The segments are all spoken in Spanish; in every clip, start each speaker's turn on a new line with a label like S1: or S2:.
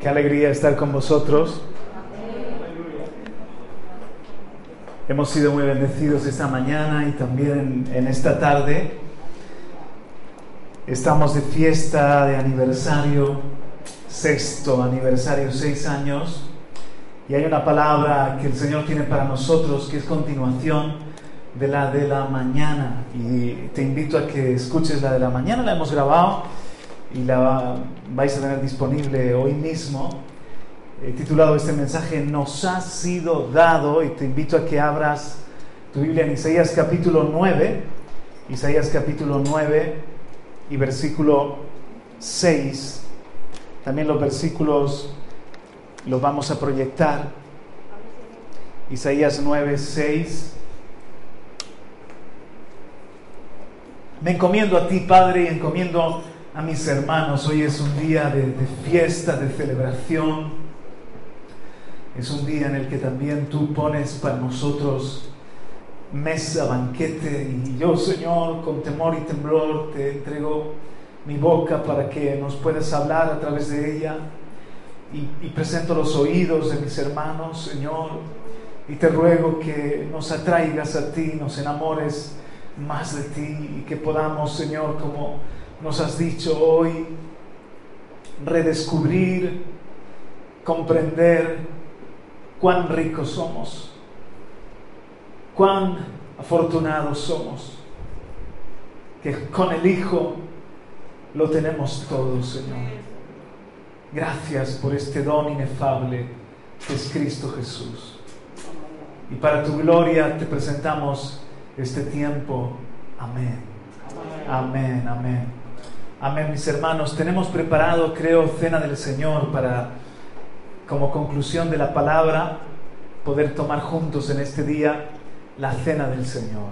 S1: Qué alegría estar con vosotros. Hemos sido muy bendecidos esta mañana y también en esta tarde. Estamos de fiesta, de aniversario, sexto aniversario, seis años. Y hay una palabra que el Señor tiene para nosotros que es continuación de la de la mañana. Y te invito a que escuches la de la mañana, la hemos grabado y la vais a tener disponible hoy mismo. He titulado este mensaje Nos ha sido dado y te invito a que abras tu Biblia en Isaías capítulo 9, Isaías capítulo 9 y versículo 6. También los versículos los vamos a proyectar. Isaías 9, 6. Me encomiendo a ti, Padre, y encomiendo a mis hermanos. Hoy es un día de, fiesta, de celebración. Es un día en el que también tú pones para nosotros mesa, banquete. Y yo, Señor, con temor y temblor te entrego mi boca para que nos puedas hablar a través de ella. Y, y presento los oídos de mis hermanos, Señor. Y te ruego que nos atraigas a ti, nos enamores más de ti y que podamos, Señor, como nos has dicho hoy, redescubrir, comprender cuán ricos somos, cuán afortunados somos, que con el Hijo lo tenemos todo, Señor. Gracias por este don inefable que es Cristo Jesús. Y para tu gloria te presentamos este tiempo. Amén. Amén, amén. Amén, mis hermanos. Tenemos preparado, creo, cena del Señor para, como conclusión de la palabra, poder tomar juntos en este día la cena del Señor.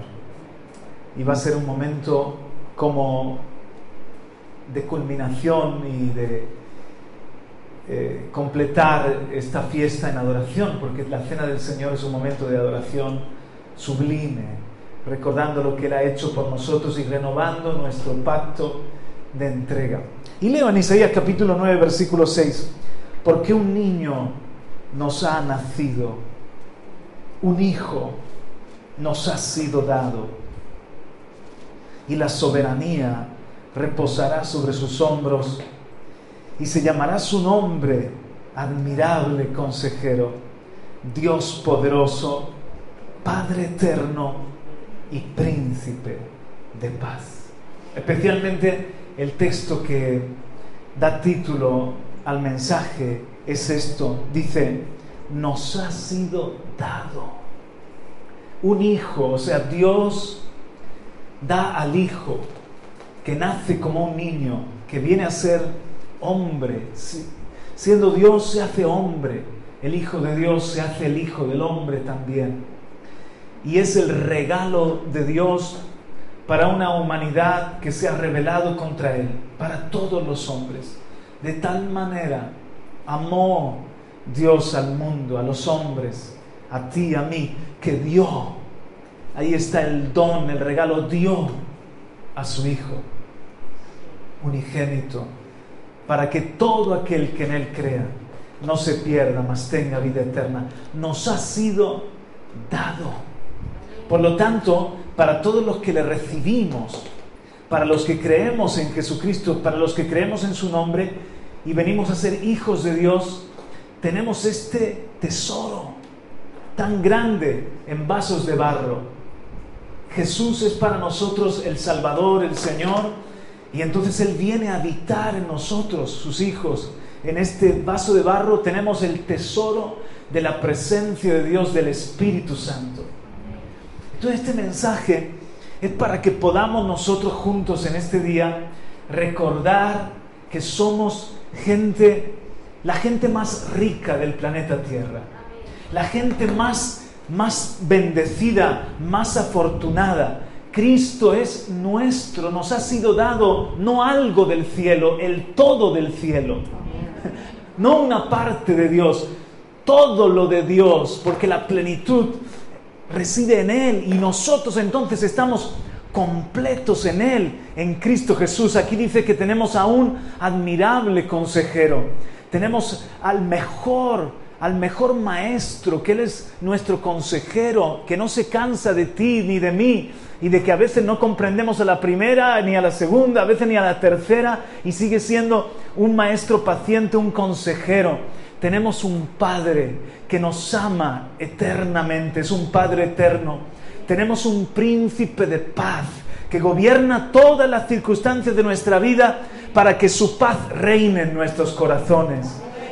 S1: Y va a ser un momento como de culminación y de eh, completar esta fiesta en adoración, porque la cena del Señor es un momento de adoración sublime, recordando lo que Él ha hecho por nosotros y renovando nuestro pacto de entrega. Y leo en Isaías capítulo 9, versículo 6, porque un niño nos ha nacido, un hijo nos ha sido dado, y la soberanía reposará sobre sus hombros, y se llamará su nombre admirable consejero, Dios poderoso, Padre eterno y príncipe de paz. Especialmente el texto que da título al mensaje es esto. Dice, nos ha sido dado un hijo, o sea, Dios da al hijo que nace como un niño, que viene a ser hombre. Siendo Dios se hace hombre, el Hijo de Dios se hace el Hijo del hombre también. Y es el regalo de Dios para una humanidad que se ha rebelado contra Él, para todos los hombres. De tal manera amó Dios al mundo, a los hombres, a ti, a mí, que dio. Ahí está el don, el regalo, dio a su Hijo unigénito, para que todo aquel que en Él crea no se pierda, mas tenga vida eterna. Nos ha sido dado. Por lo tanto, para todos los que le recibimos, para los que creemos en Jesucristo, para los que creemos en su nombre y venimos a ser hijos de Dios, tenemos este tesoro tan grande en vasos de barro. Jesús es para nosotros el Salvador, el Señor, y entonces Él viene a habitar en nosotros, sus hijos. En este vaso de barro tenemos el tesoro de la presencia de Dios, del Espíritu Santo. Entonces este mensaje es para que podamos nosotros juntos en este día recordar que somos gente, la gente más rica del planeta Tierra, la gente más, más bendecida, más afortunada. Cristo es nuestro, nos ha sido dado no algo del cielo, el todo del cielo, no una parte de Dios, todo lo de Dios, porque la plenitud reside en Él y nosotros entonces estamos completos en Él, en Cristo Jesús. Aquí dice que tenemos a un admirable consejero. Tenemos al mejor, al mejor maestro, que Él es nuestro consejero, que no se cansa de ti ni de mí, y de que a veces no comprendemos a la primera, ni a la segunda, a veces ni a la tercera, y sigue siendo un maestro paciente, un consejero. Tenemos un Padre que nos ama eternamente, es un Padre eterno. Tenemos un príncipe de paz que gobierna todas las circunstancias de nuestra vida para que su paz reine en nuestros corazones.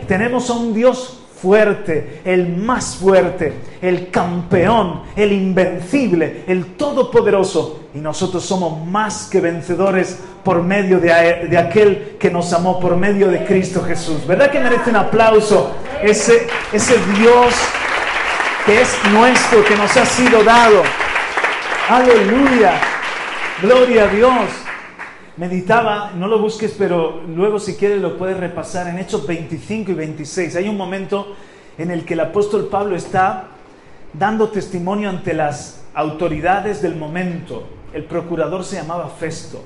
S1: Tenemos a un Dios fuerte, el más fuerte, el campeón, el invencible, el todopoderoso. Y nosotros somos más que vencedores por medio de, de, aquel que nos amó, por medio de Cristo Jesús. ¿Verdad que merece un aplauso ese, ese Dios que es nuestro, que nos ha sido dado? Aleluya. Gloria a Dios. Meditaba, no lo busques, pero luego si quieres lo puedes repasar en Hechos 25 y 26. Hay un momento en el que el apóstol Pablo está dando testimonio ante las autoridades del momento. El procurador se llamaba Festo.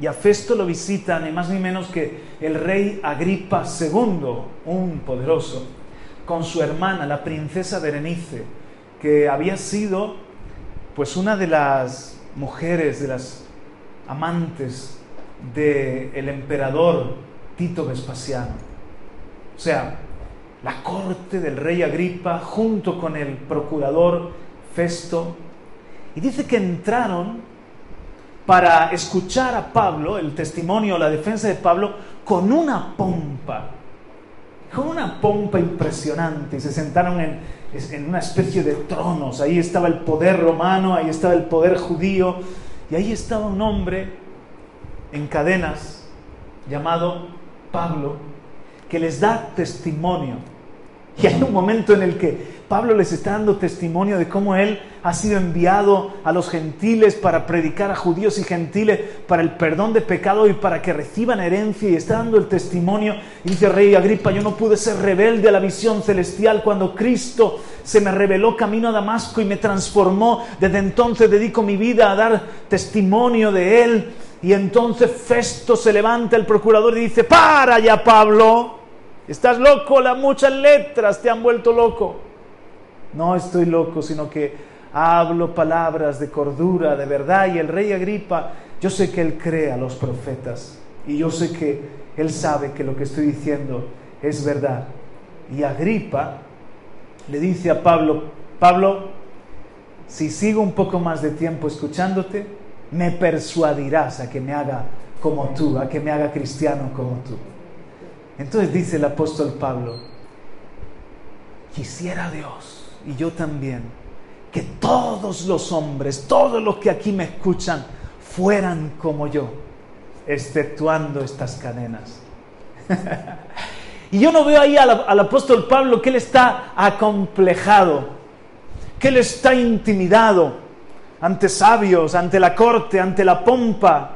S1: Y a Festo lo visitan ni más ni menos que el rey Agripa II, un poderoso, con su hermana, la princesa Berenice, que había sido pues una de las mujeres, de las amantes del emperador Tito Vespasiano. O sea, la corte del rey Agripa junto con el procurador Festo. Y dice que entraron para escuchar a Pablo, el testimonio, la defensa de Pablo, con una pompa, con una pompa impresionante. Y se sentaron en, en una especie de tronos. Ahí estaba el poder romano, ahí estaba el poder judío, y ahí estaba un hombre en cadenas llamado Pablo, que les da testimonio. Y hay un momento en el que Pablo les está dando testimonio de cómo él ha sido enviado a los gentiles para predicar a judíos y gentiles para el perdón de pecado y para que reciban herencia y está dando el testimonio. Y dice Rey Agripa, yo no pude ser rebelde a la visión celestial cuando Cristo se me reveló camino a Damasco y me transformó. Desde entonces dedico mi vida a dar testimonio de él y entonces Festo se levanta, el procurador, y dice, para ya Pablo, estás loco, las muchas letras te han vuelto loco. No estoy loco, sino que hablo palabras de cordura, de verdad, y el rey Agripa, yo sé que él cree a los profetas, y yo sé que él sabe que lo que estoy diciendo es verdad. Y Agripa le dice a Pablo, Pablo, si sigo un poco más de tiempo escuchándote, me persuadirás a que me haga como tú, a que me haga cristiano como tú. Entonces dice el apóstol Pablo, quisiera Dios, y yo también, que todos los hombres, todos los que aquí me escuchan, fueran como yo, exceptuando estas cadenas. y yo no veo ahí al, apóstol Pablo que él está acomplejado, que él está intimidado, ante sabios, ante la corte, ante la pompa.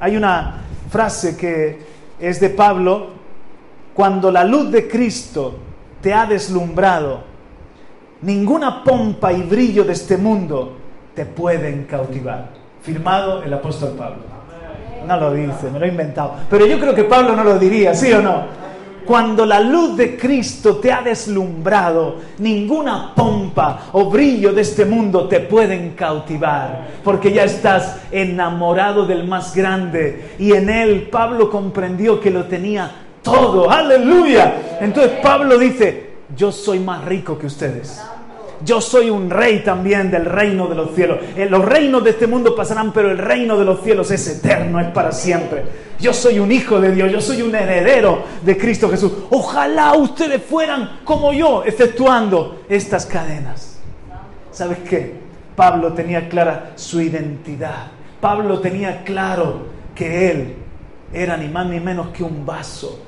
S1: Hay una frase que es de Pablo, cuando la luz de Cristo te ha deslumbrado, ninguna pompa y brillo de este mundo te pueden cautivar. Firmado el apóstol Pablo. No lo dice, me lo he inventado. Pero yo creo que Pablo no lo diría, ¿sí o no? Cuando la luz de Cristo te ha deslumbrado, ninguna pompa o brillo de este mundo te pueden cautivar, porque ya estás enamorado del más grande y en él Pablo comprendió que lo tenía todo. Aleluya. Entonces Pablo dice, yo soy más rico que ustedes. Yo soy un rey también del reino de los cielos. Eh, los reinos de este mundo pasarán, pero el reino de los cielos es eterno, es para siempre. Yo soy un hijo de Dios, yo soy un heredero de Cristo Jesús. Ojalá ustedes fueran como yo, efectuando estas cadenas. ¿Sabes qué? Pablo tenía clara su identidad. Pablo tenía claro que él era ni más ni menos que un vaso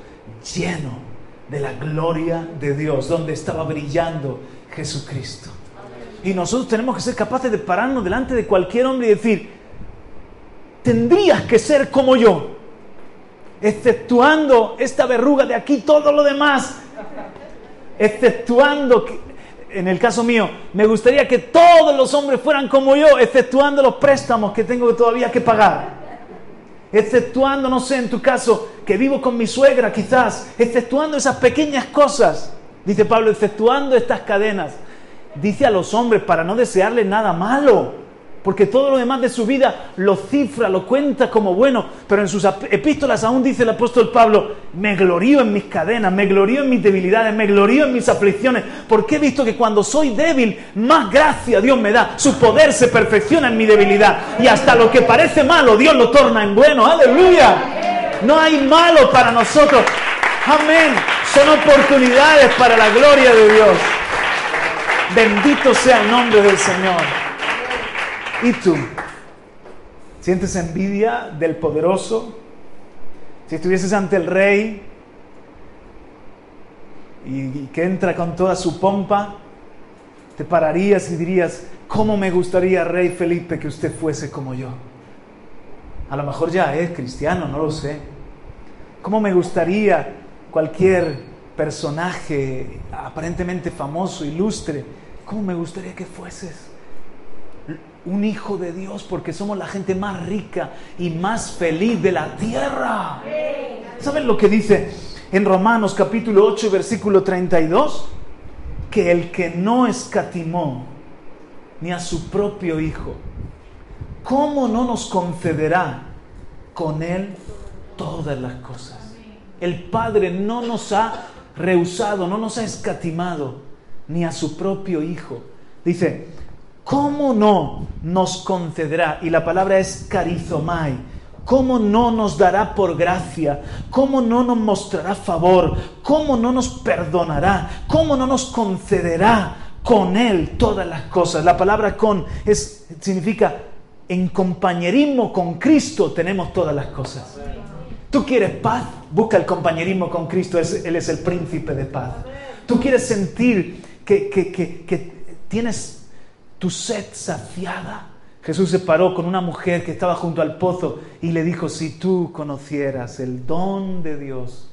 S1: lleno de la gloria de Dios, donde estaba brillando Jesucristo. Y nosotros tenemos que ser capaces de pararnos delante de cualquier hombre y decir, tendrías que ser como yo, exceptuando esta verruga de aquí, todo lo demás, exceptuando, en el caso mío, me gustaría que todos los hombres fueran como yo, exceptuando los préstamos que tengo todavía que pagar, exceptuando, no sé, en tu caso, que vivo con mi suegra quizás, exceptuando esas pequeñas cosas, dice Pablo, exceptuando estas cadenas, dice a los hombres para no desearle nada malo porque todo lo demás de su vida lo cifra, lo cuenta como bueno, pero en sus epístolas aún dice el apóstol Pablo, me glorío en mis cadenas, me glorío en mis debilidades, me glorío en mis aflicciones, porque he visto que cuando soy débil, más gracia Dios me da, su poder se perfecciona en mi debilidad, y hasta lo que parece malo, Dios lo torna en bueno, aleluya. No hay malo para nosotros, amén, son oportunidades para la gloria de Dios. Bendito sea el nombre del Señor. ¿Y tú? ¿Sientes envidia del poderoso? Si estuvieses ante el rey y, que entra con toda su pompa, te pararías y dirías, ¿cómo me gustaría, rey Felipe, que usted fuese como yo? A lo mejor ya es cristiano, no lo sé. ¿Cómo me gustaría cualquier personaje aparentemente famoso, ilustre, cómo me gustaría que fueses? un hijo de Dios porque somos la gente más rica y más feliz de la tierra. ¿Saben lo que dice en Romanos capítulo 8 versículo 32? Que el que no escatimó ni a su propio hijo, ¿cómo no nos concederá con él todas las cosas? El Padre no nos ha rehusado, no nos ha escatimado ni a su propio hijo. Dice, ¿cómo no nos concederá? Y la palabra es carizomai. ¿Cómo no nos dará por gracia? ¿Cómo no nos mostrará favor? ¿Cómo no nos perdonará? ¿Cómo no nos concederá con Él todas las cosas? La palabra con es, significa en compañerismo con Cristo tenemos todas las cosas. Tú quieres paz, busca el compañerismo con Cristo, Él es el príncipe de paz. Tú quieres sentir que, que, que, que tienes tu sed saciada. Jesús se paró con una mujer que estaba junto al pozo y le dijo, si tú conocieras el don de Dios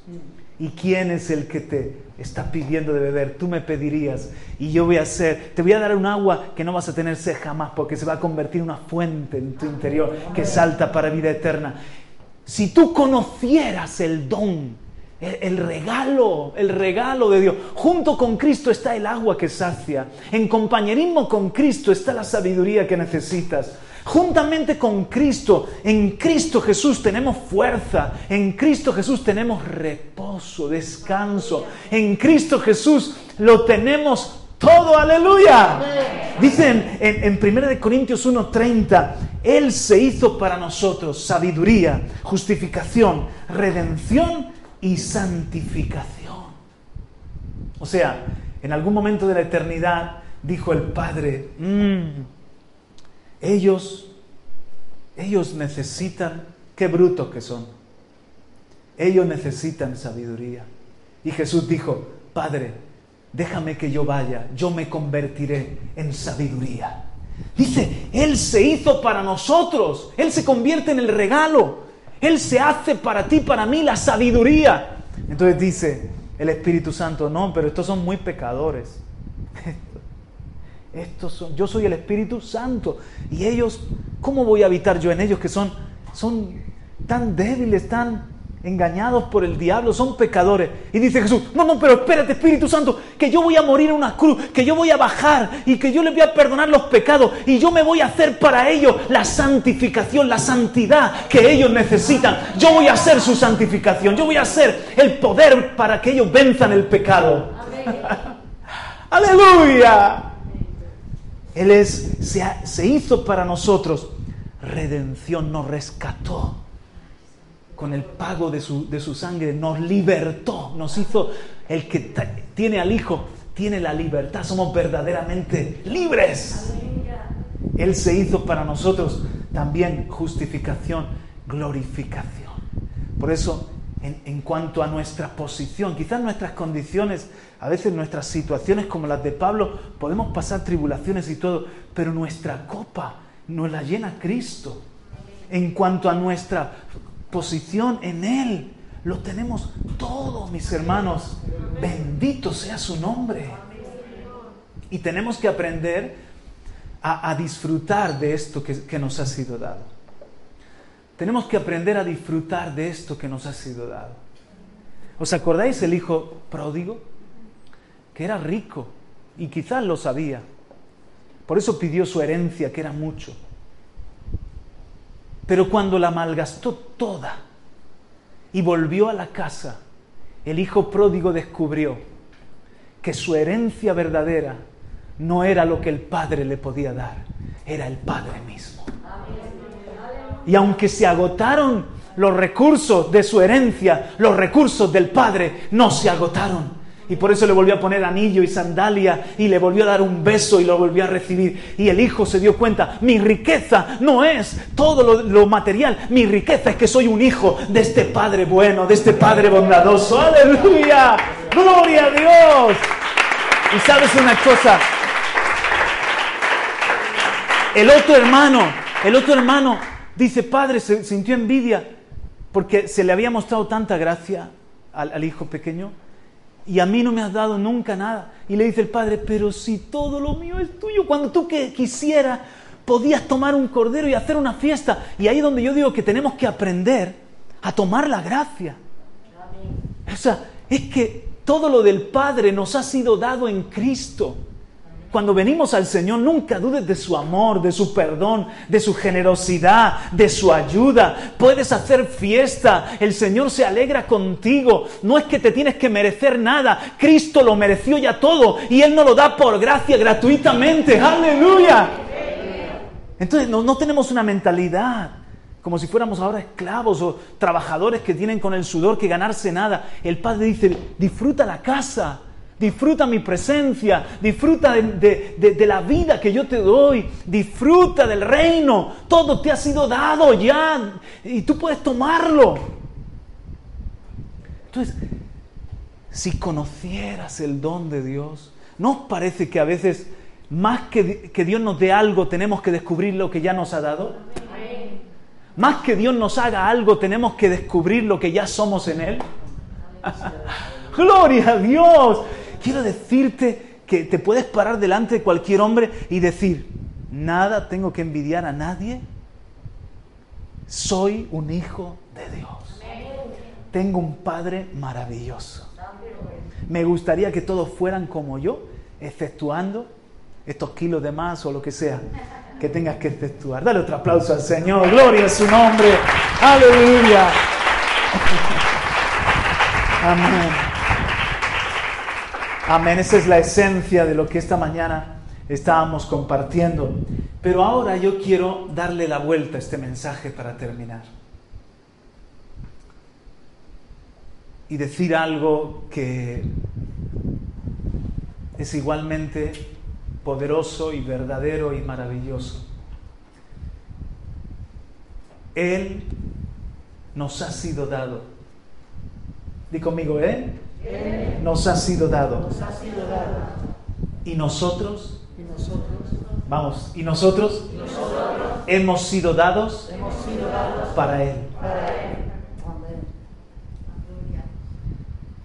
S1: y quién es el que te está pidiendo de beber, tú me pedirías y yo voy a hacer, te voy a dar un agua que no vas a tener sed jamás porque se va a convertir en una fuente en tu interior que salta para vida eterna. Si tú conocieras el don el regalo, el regalo de Dios. Junto con Cristo está el agua que sacia. En compañerismo con Cristo está la sabiduría que necesitas. Juntamente con Cristo, en Cristo Jesús tenemos fuerza, en Cristo Jesús tenemos reposo, descanso, en Cristo Jesús lo tenemos todo, aleluya. Dicen en, en 1 Corintios 1:30, Él se hizo para nosotros sabiduría, justificación, redención y santificación. O sea, en algún momento de la eternidad dijo el Padre, mm, ellos, ellos necesitan, qué brutos que son, ellos necesitan sabiduría. Y Jesús dijo, Padre, déjame que yo vaya, yo me convertiré en sabiduría. Dice, Él se hizo para nosotros, Él se convierte en el regalo. Él se hace para ti, para mí, la sabiduría. Entonces dice el Espíritu Santo, no, pero estos son muy pecadores. Estos son, yo soy el Espíritu Santo. Y ellos, ¿cómo voy a habitar yo en ellos que son, son tan débiles, tan engañados por el diablo, son pecadores. Y dice Jesús, no, no, pero espérate Espíritu Santo, que yo voy a morir en una cruz, que yo voy a bajar y que yo les voy a perdonar los pecados y yo me voy a hacer para ellos la santificación, la santidad que ellos necesitan. Yo voy a hacer su santificación, yo voy a ser el poder para que ellos venzan el pecado. Aleluya. Él es, se, se hizo para nosotros redención, nos rescató con el pago de su, de su sangre, nos libertó, nos hizo el que tiene al Hijo, tiene la libertad, somos verdaderamente libres. Él se hizo para nosotros también justificación, glorificación. Por eso, en, en, cuanto a nuestra posición, quizás nuestras condiciones, a veces nuestras situaciones como las de Pablo, podemos pasar tribulaciones y todo, pero nuestra copa nos la llena Cristo. En cuanto a nuestra posición en Él. Lo tenemos todo, mis hermanos. Bendito sea su nombre. Y tenemos que aprender a, disfrutar de esto que, que nos ha sido dado. tenemos que aprender a disfrutar de esto que nos ha sido dado. ¿Os acordáis el hijo pródigo? Que era rico y quizás lo sabía. Por eso pidió su herencia, que era mucho. Pero cuando la malgastó toda y volvió a la casa, el hijo pródigo descubrió que su herencia verdadera no era lo que el padre le podía dar, era el padre mismo. Y aunque se agotaron los recursos de su herencia, los recursos del padre no se agotaron y por eso le volvió a poner anillo y sandalia y le volvió a dar un beso y lo volvió a recibir. Y el hijo se dio cuenta, mi riqueza no es todo lo, material, mi riqueza es que soy un hijo de este Padre bueno, de este Padre bondadoso. Aleluya, gloria a Dios. Y sabes una cosa, el otro hermano, el otro hermano dice, padre, se sintió envidia porque se le había mostrado tanta gracia al hijo pequeño y a mí no me has dado nunca nada. Y le dice el padre, pero si todo lo mío es tuyo, cuando tú que quisieras, podías tomar un cordero y hacer una fiesta. Y ahí es donde yo digo que tenemos que aprender a tomar la gracia. O sea, es que todo lo del Padre nos ha sido dado en Cristo. Cuando venimos al Señor, nunca dudes de su amor, de su perdón, de su generosidad, de su ayuda. Puedes hacer fiesta, el Señor se alegra contigo. No es que te tienes que merecer nada, Cristo lo mereció ya todo y Él nos lo da por gracia gratuitamente. Aleluya. Entonces no, no tenemos una mentalidad como si fuéramos ahora esclavos o trabajadores que tienen con el sudor que ganarse nada. El Padre dice, disfruta la casa, disfruta mi presencia, disfruta de, la vida que yo te doy, disfruta del reino, todo te ha sido dado ya y tú puedes tomarlo. Entonces, si conocieras el don de Dios, ¿no os parece que a veces más que, que Dios nos dé algo tenemos que descubrir lo que ya nos ha dado? Más que Dios nos haga algo tenemos que descubrir lo que ya somos en Él. Gloria a Dios quiero decirte que te puedes parar delante de cualquier hombre y decir, nada tengo que envidiar a nadie. Soy un hijo de Dios. Tengo un Padre maravilloso. Me gustaría que todos fueran como yo, exceptuando estos kilos de más o lo que sea que tengas que exceptuar. Dale otro aplauso al Señor. Gloria a su nombre. Aleluya. Amén. Amén, esa es la esencia de lo que esta mañana estábamos compartiendo. Pero ahora yo quiero darle la vuelta a este mensaje para terminar. Y decir algo que es igualmente poderoso y verdadero y maravilloso. Él nos ha sido dado. Di conmigo, ¿eh? Nos ha sido dado. Y nosotros, vamos, y nosotros, hemos sido dados, para Él.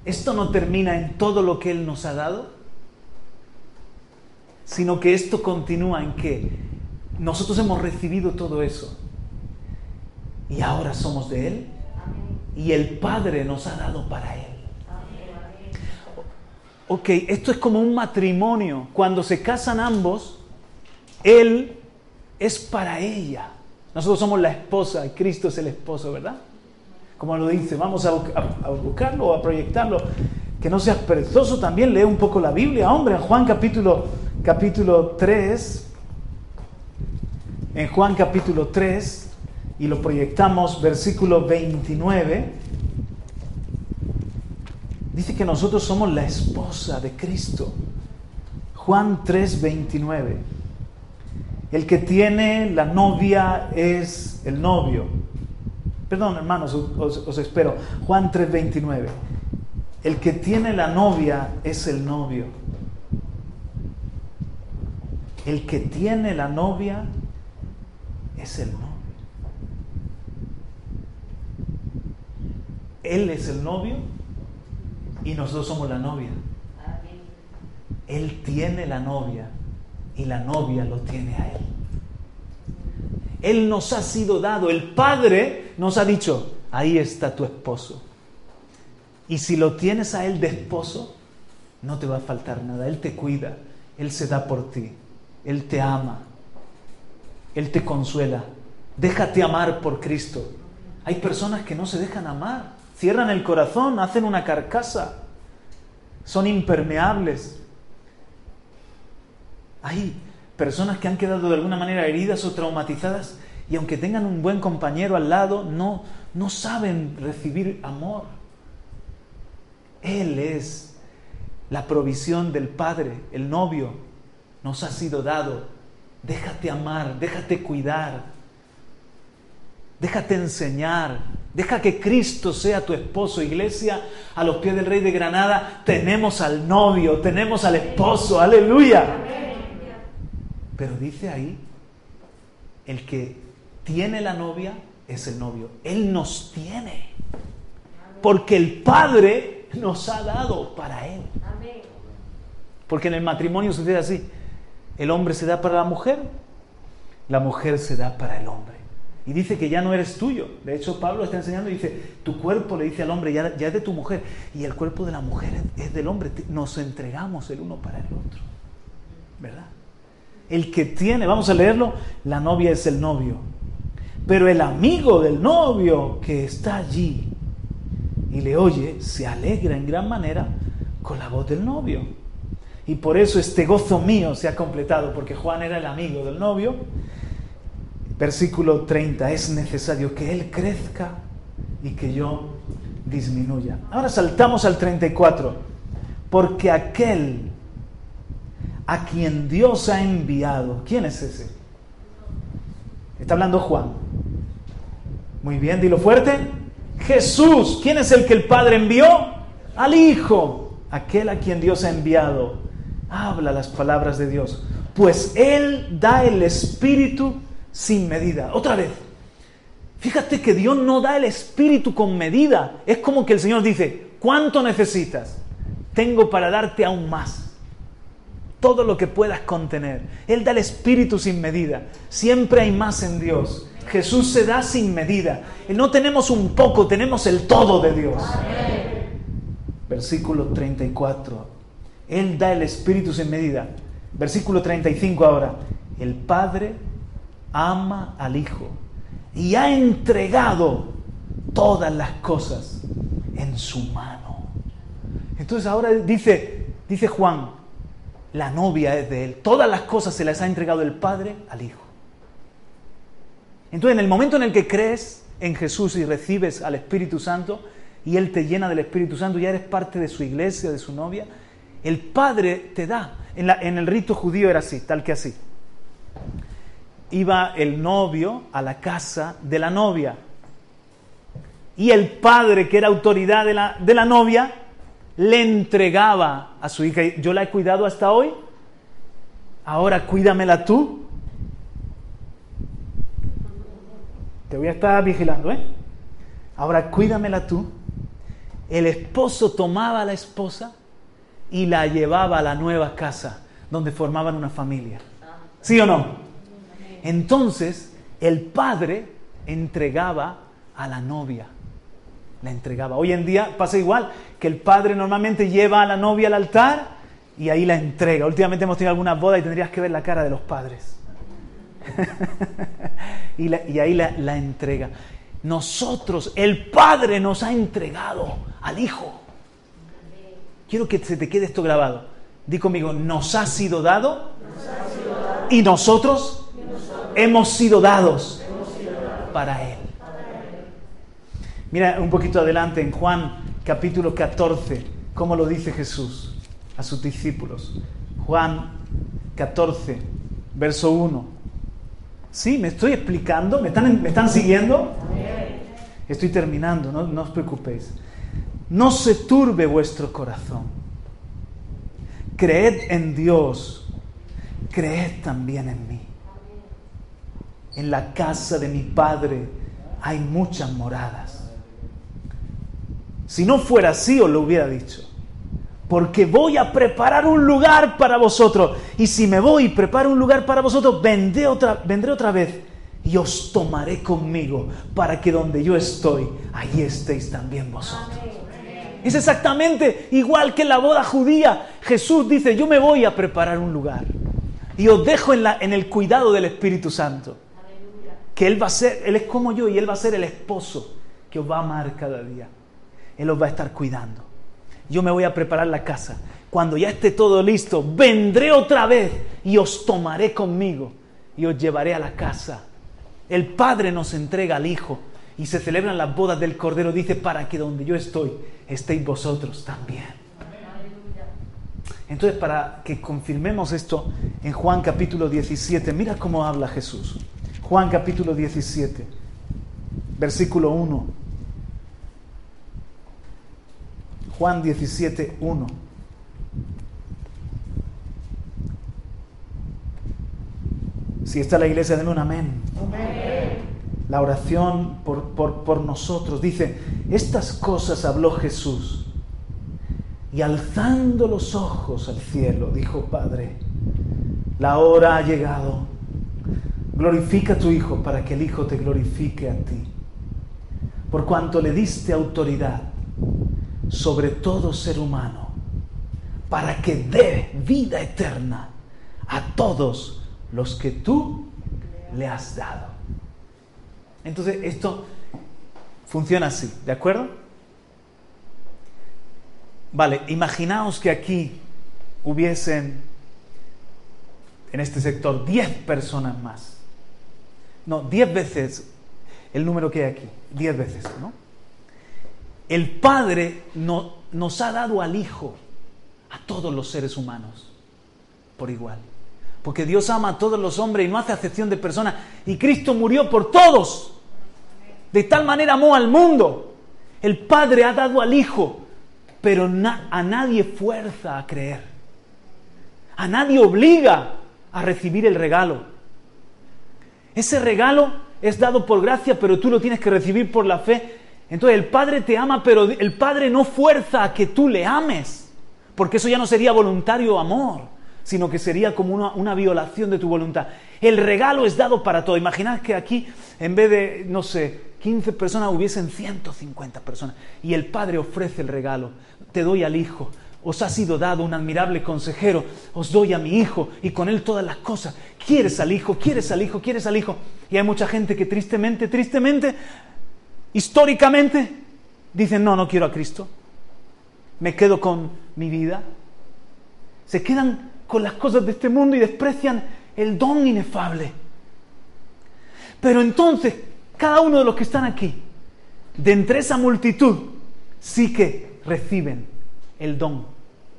S1: Esto no termina en todo lo que Él nos ha dado, sino que esto continúa en que nosotros hemos recibido todo eso y ahora somos de Él y el Padre nos ha dado para Él ok, esto es como un matrimonio. Cuando se casan ambos, Él es para ella. Nosotros somos la esposa y Cristo es el esposo, ¿verdad? Como lo dice, vamos a, buscarlo o a proyectarlo. Que no seas perezoso también, lee un poco la Biblia, hombre, en Juan capítulo, capítulo 3, en Juan capítulo 3, y lo proyectamos, versículo 29. Dice que nosotros somos la esposa de Cristo. Juan 3:29. El que tiene la novia es el novio. Perdón, hermanos, os, espero. Juan 3:29. El que tiene la novia es el novio. El que tiene la novia es el novio. Él es el novio y nosotros somos la novia. Él tiene la novia y la novia lo tiene a Él. Él nos ha sido dado. El Padre nos ha dicho, ahí está tu esposo. Y si lo tienes a él de esposo, no te va a faltar nada. Él te cuida, Él se da por ti, Él te ama, Él te consuela. Déjate amar por Cristo. Hay personas que no se dejan amar, cierran el corazón, hacen una carcasa, son impermeables. Hay personas que han quedado de alguna manera heridas o traumatizadas y aunque tengan un buen compañero al lado, no, no saben recibir amor. Él es la provisión del Padre, el novio, nos ha sido dado. Déjate amar, déjate cuidar, déjate enseñar, deja que Cristo sea tu esposo. Iglesia, a los pies del Rey de Granada tenemos al novio, tenemos al esposo, aleluya. Pero dice ahí, el que tiene la novia es el novio. Él nos tiene. Porque el Padre nos ha dado para Él. Porque en el matrimonio sucede así. El hombre se da para la mujer, la mujer se da para el hombre. Y dice que ya no eres tuyo. De hecho, Pablo está enseñando y dice, tu cuerpo le dice al hombre, ya, es de tu mujer. Y el cuerpo de la mujer es del hombre. Nos entregamos el uno para el otro. ¿Verdad? El que tiene, vamos a leerlo, la novia es el novio. Pero el amigo del novio que está allí y le oye, se alegra en gran manera con la voz del novio. Y por eso este gozo mío se ha completado, porque Juan era el amigo del novio. Versículo 30, es necesario que Él crezca y que yo disminuya. Ahora saltamos al 34, porque aquel a quien Dios ha enviado, ¿quién es ese? Está hablando Juan. Muy bien, dilo fuerte. Jesús, ¿quién es el que el Padre envió? Al Hijo, aquel a quien Dios ha enviado. Habla las palabras de Dios. Pues Él da el Espíritu sin medida. Otra vez, fíjate que Dios no da el Espíritu con medida. Es como que el Señor dice, ¿cuánto necesitas? Tengo para darte aún más. Todo lo que puedas contener. Él da el Espíritu sin medida. Siempre hay más en Dios. Jesús se da sin medida. No tenemos un poco, tenemos el todo de Dios. Versículo 34. Él da el Espíritu sin medida. Versículo 35 ahora. El Padre ama al Hijo y ha entregado todas las cosas en su mano. Entonces ahora dice, dice Juan, la novia es de Él. Todas las cosas se las ha entregado el Padre al Hijo. Entonces, en el momento en el que crees en Jesús y recibes al Espíritu Santo y Él te llena del Espíritu Santo, ya eres parte de su iglesia, de su novia, el Padre te da. En, en el rito judío era así, tal que así. Iba el novio a la casa de la novia y el padre, que era autoridad de la, de la novia, le entregaba a su hija. Yo la he cuidado hasta hoy, ahora cuídamela tú. Te voy a estar vigilando, ¿eh? Ahora cuídamela tú. El esposo tomaba a la esposa y la llevaba a la nueva casa donde formaban una familia. ¿Sí o no? Entonces el padre entregaba a la novia. La entregaba. Hoy en día pasa igual, que el padre normalmente lleva a la novia al altar y ahí la entrega. Últimamente hemos tenido algunas bodas y tendrías que ver la cara de los padres. y, ahí la, entrega. Nosotros, el Padre nos ha entregado al Hijo. Quiero que se te quede esto grabado. Di conmigo, nos ha sido dado, y nosotros, hemos sido dados, para Él. Mira un poquito adelante en Juan capítulo 14, cómo lo dice Jesús a sus discípulos. Juan 14, verso 1. ¿Sí? ¿Me estoy explicando? ¿Me están, ¿me están siguiendo? Estoy terminando, no, no os preocupéis. No se turbe vuestro corazón. Creed en Dios, creed también en mí. En la casa de mi Padre hay muchas moradas. Si no fuera así, os lo hubiera dicho porque voy a preparar un lugar para vosotros. Y si me voy y preparo un lugar para vosotros, vendré otra, vendré otra vez y os tomaré conmigo para que donde yo estoy, allí estéis también vosotros. Es exactamente igual que la boda judía. Jesús dice, yo me voy a preparar un lugar y os dejo en, la, en el cuidado del Espíritu Santo. Que Él va a ser, Él es como yo y Él va a ser el esposo que os va a amar cada día. Él os va a estar cuidando. Yo me voy a preparar la casa. Cuando ya esté todo listo, vendré otra vez y os tomaré conmigo y os llevaré a la casa. El Padre nos entrega al Hijo y se celebran las bodas del Cordero, dice, para que donde yo estoy estéis vosotros también. Entonces, para que confirmemos esto en Juan capítulo 17, mira cómo habla Jesús. Juan capítulo 17, versículo 1. Juan 17, 1. Si está la iglesia, denme un amén. La oración por, por, por nosotros. Dice, estas cosas habló Jesús. Y alzando los ojos al cielo, dijo, Padre, la hora ha llegado. Glorifica a tu Hijo para que el Hijo te glorifique a ti. Por cuanto le diste autoridad sobre todo ser humano, para que dé vida eterna a todos los que tú le has dado. Entonces, esto funciona así, ¿de acuerdo? Vale, imaginaos que aquí hubiesen en este sector 10 personas más. No, 10 veces el número que hay aquí, 10 veces, ¿no? El Padre no, nos ha dado al Hijo a todos los seres humanos por igual. Porque Dios ama a todos los hombres y no hace acepción de personas. Y Cristo murió por todos. De tal manera amó al mundo. El Padre ha dado al Hijo, pero a nadie fuerza a creer. A nadie obliga a recibir el regalo. Ese regalo es dado por gracia, pero tú lo tienes que recibir por la fe entonces el Padre te ama, pero el Padre no fuerza a que tú le ames, porque eso ya no sería voluntario amor, sino que sería como una, violación de tu voluntad. El regalo es dado para todo. Imaginad que aquí, en vez de, no sé, 15 personas, hubiesen 150 personas, y el Padre ofrece el regalo. Te doy al Hijo, os ha sido dado un admirable consejero, os doy a mi hijo y con él todas las cosas. Quieres al hijo, quieres al hijo, quieres al hijo. Y hay mucha gente que tristemente, tristemente históricamente dicen, no, no quiero a Cristo, me quedo con mi vida. Se quedan con las cosas de este mundo y desprecian el don inefable. Pero entonces, cada uno de los que están aquí, de entre esa multitud, sí que reciben el don,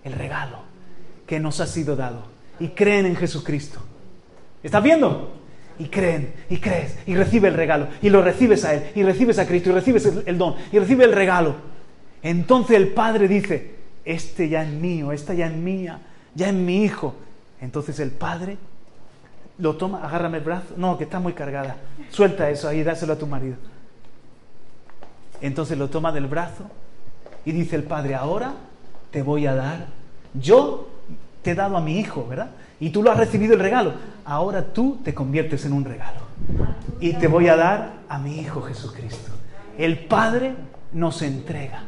S1: el regalo que nos ha sido dado y creen en Jesucristo. ¿Estás viendo? y creen y crees y recibe el regalo y lo recibes a Él y recibes a Cristo y recibes el, don y recibe el regalo. Entonces el Padre dice, este ya es mío, esta ya es mía, ya es mi hijo. Entonces el Padre lo toma, agárrame el brazo, no, que está muy cargada, suelta eso ahí, dáselo a tu marido. Entonces lo toma del brazo y dice el Padre, ahora te voy a dar, yo te he dado a mi hijo, ¿verdad? Y tú lo has recibido el regalo. Ahora tú te conviertes en un regalo. Y te voy a dar a mi Hijo Jesucristo. El Padre nos entrega.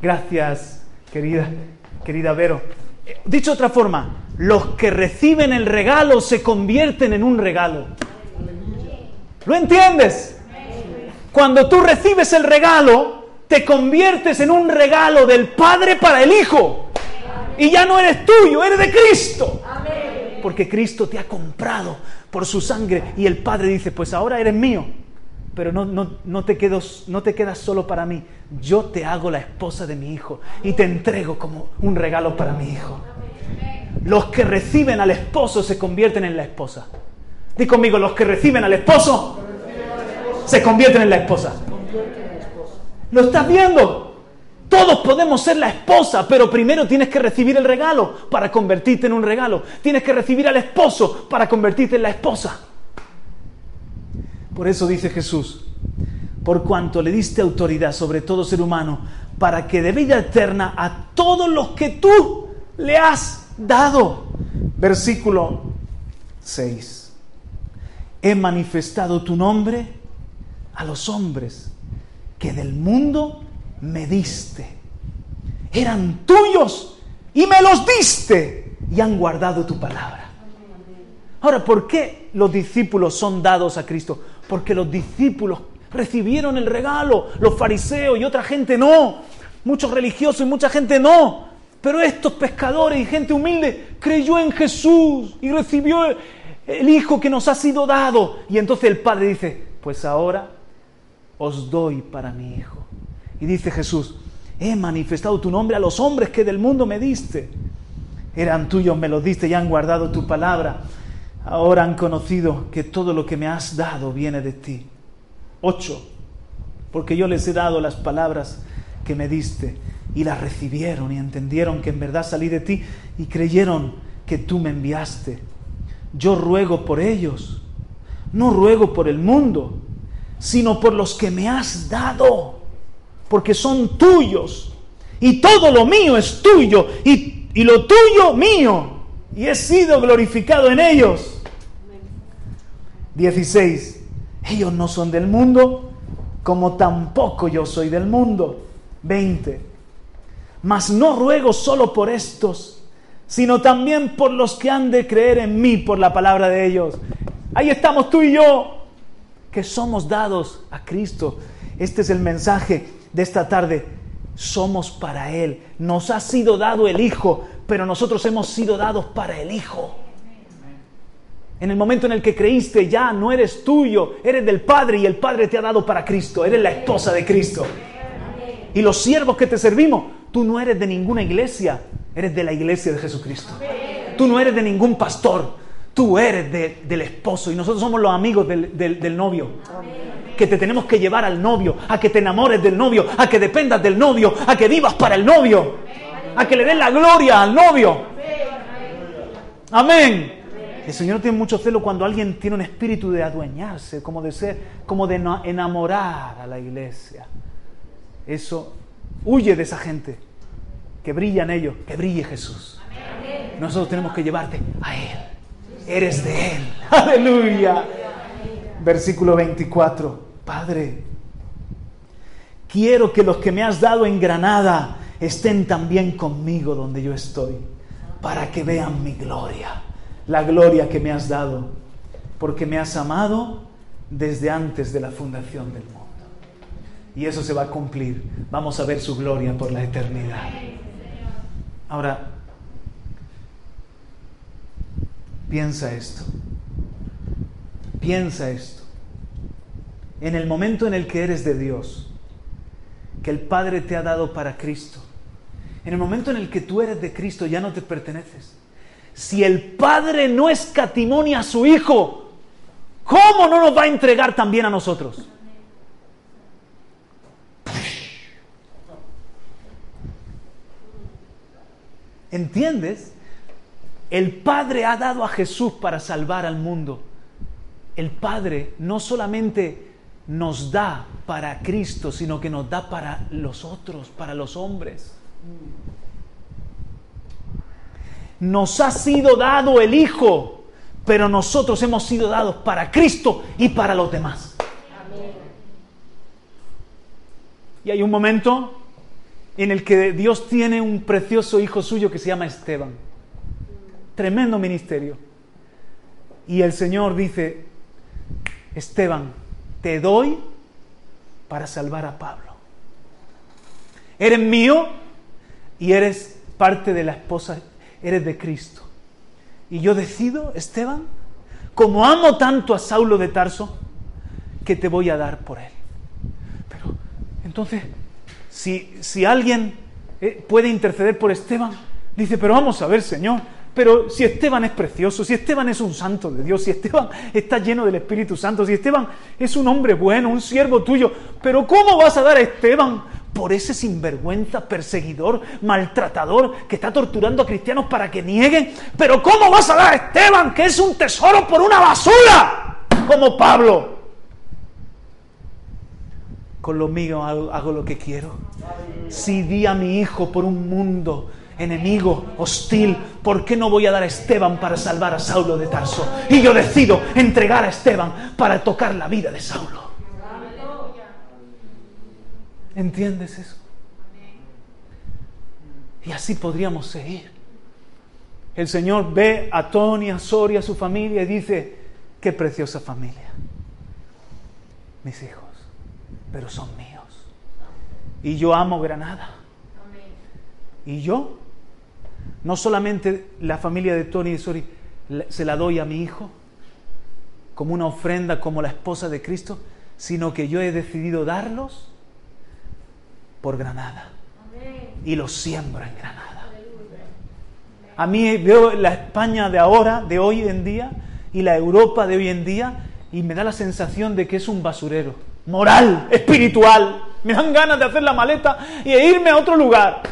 S1: Gracias, querida, querida Vero. Dicho de otra forma, los que reciben el regalo se convierten en un regalo. ¿Lo entiendes? Cuando tú recibes el regalo, te conviertes en un regalo del Padre para el Hijo. Y ya no eres tuyo, eres de Cristo. Porque Cristo te ha comprado por su sangre. Y el Padre dice, pues ahora eres mío. Pero no, no, te quedas, no te quedas solo para mí. Yo te hago la esposa de mi hijo. Y te entrego como un regalo para mi hijo. Los que reciben al esposo se convierten en la esposa. Di conmigo, los que reciben al esposo se convierten en la esposa. ¿Lo estás viendo? Todos podemos ser la esposa, pero primero tienes que recibir el regalo para convertirte en un regalo. Tienes que recibir al esposo para convertirte en la esposa. Por eso dice Jesús, por cuanto le diste autoridad sobre todo ser humano, para que de vida eterna a todos los que tú le has dado. Versículo 6. he manifestado tu nombre a los hombres que del mundo me diste. Eran tuyos y me los diste y han guardado tu palabra. Ahora, ¿por qué los discípulos son dados a Cristo? Porque los discípulos recibieron el regalo, los fariseos y otra gente no, muchos religiosos y mucha gente no. Pero estos pescadores y gente humilde creyó en Jesús y recibió el Hijo que nos ha sido dado. Y entonces el Padre dice, pues ahora os doy para mi Hijo. Y dice Jesús, he manifestado tu nombre a los hombres que del mundo me diste. Eran tuyos, me los diste y han guardado tu palabra. Ahora han conocido que todo lo que me has dado viene de ti. Ocho, porque yo les he dado las palabras que me diste y las recibieron y entendieron que en verdad salí de ti y creyeron que tú me enviaste. Yo ruego por ellos, no ruego por el mundo, sino por los que me has dado, porque son tuyos y todo lo mío es tuyo y, y lo tuyo mío y he sido glorificado en ellos. 16. Ellos no son del mundo, como tampoco yo soy del mundo. 20. Mas no ruego solo por estos, sino también por los que han de creer en mí por la palabra de ellos. Ahí estamos tú y yo, que somos dados a Cristo. Este es el mensaje de esta tarde. Somos para Él. Nos ha sido dado el Hijo, pero nosotros hemos sido dados para el Hijo. En el momento en el que creíste ya no eres tuyo, eres del Padre y el Padre te ha dado para Cristo, eres la esposa de Cristo. Y los siervos que te servimos, tú no eres de ninguna iglesia, eres de la iglesia de Jesucristo. Tú no eres de ningún pastor, tú eres del esposo y nosotros somos los amigos del, del novio. Que te tenemos que llevar al novio, a que te enamores del novio, a que dependas del novio, a que vivas para el novio, a que le des la gloria al novio. Amén. El Señor tiene mucho celo cuando alguien tiene un espíritu de adueñarse, como de ser, como de enamorar a la iglesia. Eso huye de esa gente. Que brilla en ellos, que brille Jesús. Nosotros tenemos que llevarte a Él. Eres de Él. Aleluya. Versículo 24. Padre, quiero que los que me has dado en Granada estén también conmigo donde yo estoy, para que vean mi gloria la gloria que me has dado, porque me has amado desde antes de la fundación del mundo. Y eso se va a cumplir. Vamos a ver su gloria por la eternidad. Ahora, piensa esto. Piensa esto. En el momento en el que eres de Dios, que el Padre te ha dado para Cristo, en el momento en el que tú eres de Cristo, ya no te perteneces si el Padre no escatimonia a su Hijo, ¿cómo no nos va a entregar también a nosotros? ¿Entiendes? El Padre ha dado a Jesús para salvar al mundo. El Padre no solamente nos da para Cristo, sino que nos da para los otros, para los hombres nos ha sido dado el Hijo, pero nosotros hemos sido dados para Cristo y para los demás. Y hay un momento en el que Dios tiene un precioso hijo suyo que se llama Esteban. Tremendo ministerio. Y el Señor dice, Esteban, te doy para salvar a Pablo. Eres mío y eres parte de la esposa eres de Cristo. Y yo decido, Esteban, como amo tanto a Saulo de Tarso, que te voy a dar por él. Pero entonces, si, si alguien eh, puede interceder por Esteban, dice, pero vamos a ver, Señor, pero si Esteban es precioso, si Esteban es un santo de Dios, si Esteban está lleno del Espíritu Santo, si Esteban es un hombre bueno, un siervo tuyo, pero ¿cómo vas a dar a Esteban por ese sinvergüenza, perseguidor, maltratador que está torturando a cristianos para que nieguen. Pero ¿cómo vas a dar a Esteban, que es un tesoro por una basura, como Pablo? Con lo mío hago, lo que quiero. Si di a mi hijo por un mundo enemigo, hostil, ¿por qué no voy a dar a Esteban para salvar a Saulo de Tarso? Y yo decido entregar a Esteban para tocar la vida de Saulo. ¿Entiendes eso? Y así podríamos seguir. El Señor ve a Tony, a Soria, a su familia y dice, qué preciosa familia. Mis hijos, pero son míos. Y yo amo Granada. Y yo, no solamente la familia de Tony y Soria, se la doy a mi hijo como una ofrenda, como la esposa de Cristo, sino que yo he decidido darlos por Granada. Y los siembro en Granada. A mí veo la España de ahora, de hoy en día, y la Europa de hoy en día, y me da la sensación de que es un basurero, moral, espiritual. Me dan ganas de hacer la maleta y irme a otro lugar.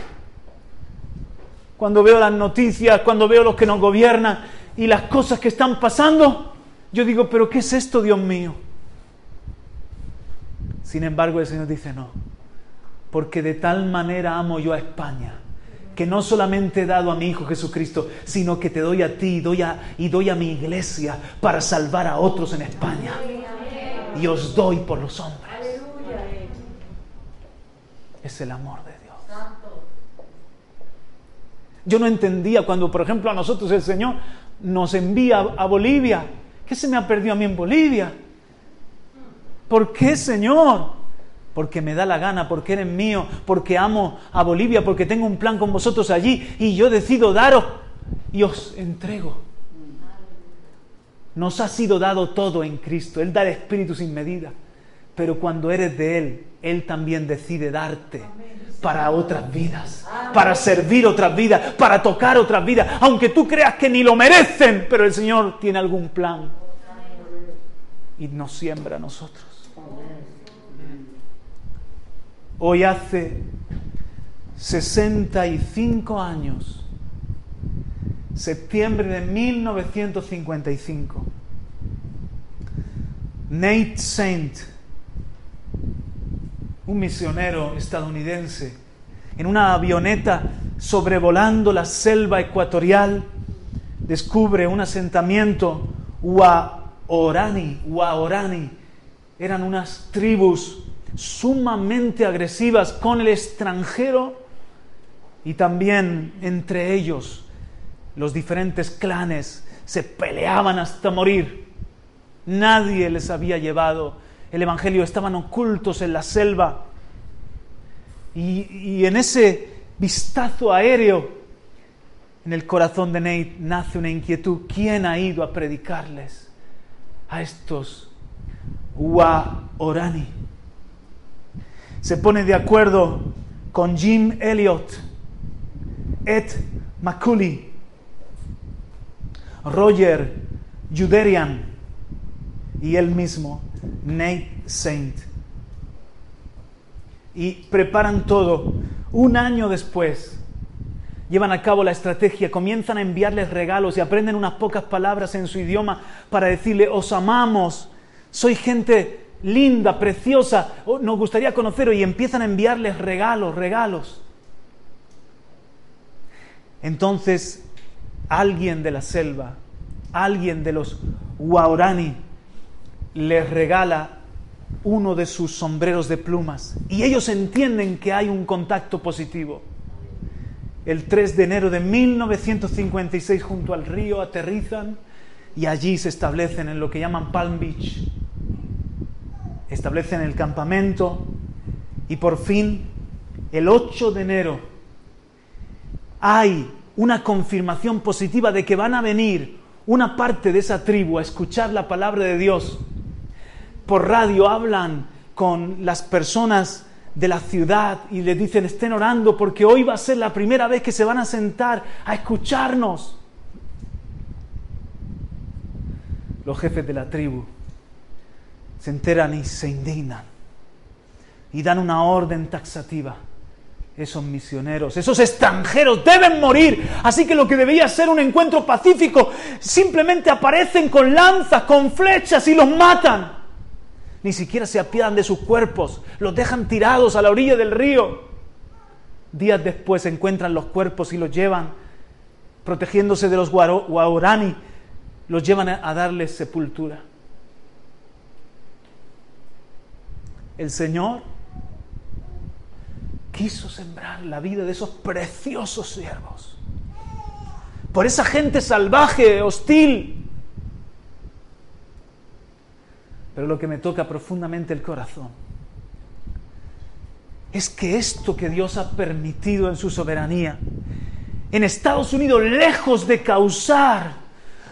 S1: Cuando veo las noticias, cuando veo los que nos gobiernan y las cosas que están pasando, yo digo, pero ¿qué es esto, Dios mío? Sin embargo, el Señor dice, no, porque de tal manera amo yo a España que no solamente he dado a mi Hijo Jesucristo, sino que te doy a ti y doy a, y doy a mi iglesia para salvar a otros en España. Y os doy por los hombres. Es el amor de Dios. Yo no entendía cuando, por ejemplo, a nosotros el Señor nos envía a Bolivia. ¿Qué se me ha perdido a mí en Bolivia? ¿Por qué, Señor? porque me da la gana, porque eres mío, porque amo a Bolivia, porque tengo un plan con vosotros allí y yo decido daros y os entrego. Nos ha sido dado todo en Cristo, Él da el Espíritu sin medida, pero cuando eres de Él, Él también decide darte para otras vidas, para servir otras vidas, para tocar otras vidas, aunque tú creas que ni lo merecen, pero el Señor tiene algún plan y nos siembra a nosotros. Hoy hace 65 años, septiembre de 1955, Nate Saint, un misionero estadounidense, en una avioneta sobrevolando la selva ecuatorial, descubre un asentamiento Waorani, Waorani, eran unas tribus sumamente agresivas con el extranjero y también entre ellos los diferentes clanes se peleaban hasta morir. Nadie les había llevado el Evangelio, estaban ocultos en la selva. Y, en ese vistazo aéreo, en el corazón de Nate nace una inquietud. ¿Quién ha ido a predicarles a estos Waorani? se pone de acuerdo con Jim Elliot, Ed McCulley, Roger Juderian y él mismo, Nate Saint. Y preparan todo. Un año después, llevan a cabo la estrategia, comienzan a enviarles regalos y aprenden unas pocas palabras en su idioma para decirle, os amamos, soy gente linda, preciosa, nos gustaría conoceros y empiezan a enviarles regalos, regalos. Entonces, alguien de la selva, alguien de los Waorani, les regala uno de sus sombreros de plumas y ellos entienden que hay un contacto positivo. El 3 de enero de 1956 junto al río aterrizan y allí se establecen en lo que llaman Palm Beach establecen el campamento y por fin, el 8 de enero, hay una confirmación positiva de que van a venir una parte de esa tribu a escuchar la palabra de Dios. Por radio hablan con las personas de la ciudad y les dicen estén orando porque hoy va a ser la primera vez que se van a sentar a escucharnos. Los jefes de la tribu se enteran y se indignan y dan una orden taxativa. Esos misioneros, esos extranjeros deben morir. Así que lo que debía ser un encuentro pacífico, simplemente aparecen con lanzas, con flechas y los matan. Ni siquiera se apiadan de sus cuerpos, los dejan tirados a la orilla del río. días después encuentran los cuerpos y los llevan, protegiéndose de los guaurani, los llevan a darles sepultura. El Señor quiso sembrar la vida de esos preciosos siervos. Por esa gente salvaje, hostil. Pero lo que me toca profundamente el corazón es que esto que Dios ha permitido en su soberanía, en Estados Unidos, lejos de causar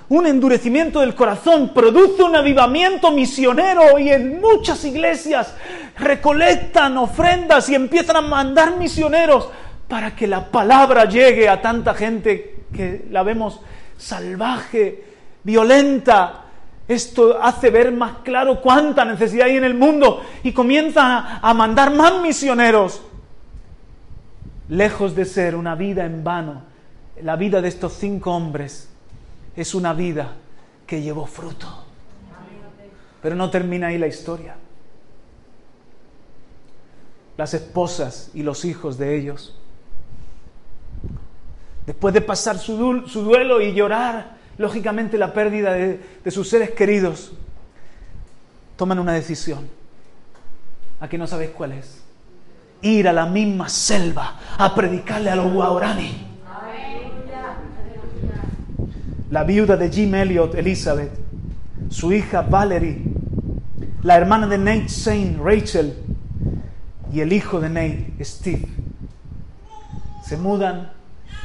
S1: un endurecimiento del corazón, produce un avivamiento misionero y en muchas iglesias recolectan ofrendas y empiezan a mandar misioneros para que la palabra llegue a tanta gente que la vemos salvaje, violenta. Esto hace ver más claro cuánta necesidad hay en el mundo y comienzan a, mandar más misioneros. Lejos de ser una vida en vano, la vida de estos cinco hombres es una vida que llevó fruto. Pero no termina ahí la historia. Las esposas y los hijos de ellos, después de pasar su, duelo y llorar, lógicamente, la pérdida de, sus seres queridos, toman una decisión. Aquí no sabéis cuál es. Ir a la misma selva a predicarle a los guaurani la viuda de Jim Elliot, Elizabeth, su hija Valerie, la hermana de Nate Saint, Rachel, y el hijo de Nate, Steve, se mudan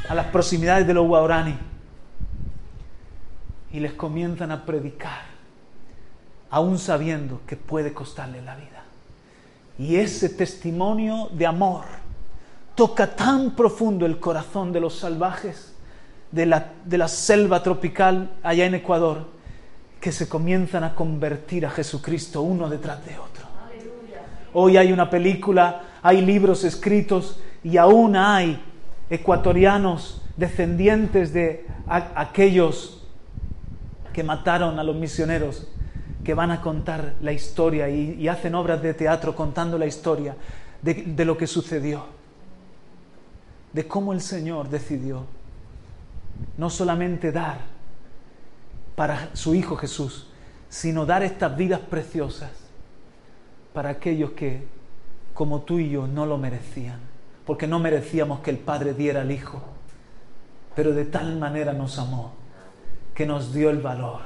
S1: a las proximidades de los Guarani y les comienzan a predicar, aún sabiendo que puede costarle la vida. Y ese testimonio de amor toca tan profundo el corazón de los salvajes de la, selva tropical allá en Ecuador que se comienzan a convertir a Jesucristo uno detrás de otro. Hoy hay una película, hay libros escritos y aún hay ecuatorianos descendientes de aquellos que mataron a los misioneros, que van a contar la historia y, hacen obras de teatro contando la historia de lo que sucedió, de cómo el Señor decidió no solamente dar para su Hijo Jesús, sino dar estas vidas preciosas para aquellos que, como tú y yo, no lo merecían, porque no merecíamos que el Padre diera al Hijo, pero de tal manera nos amó que nos dio el valor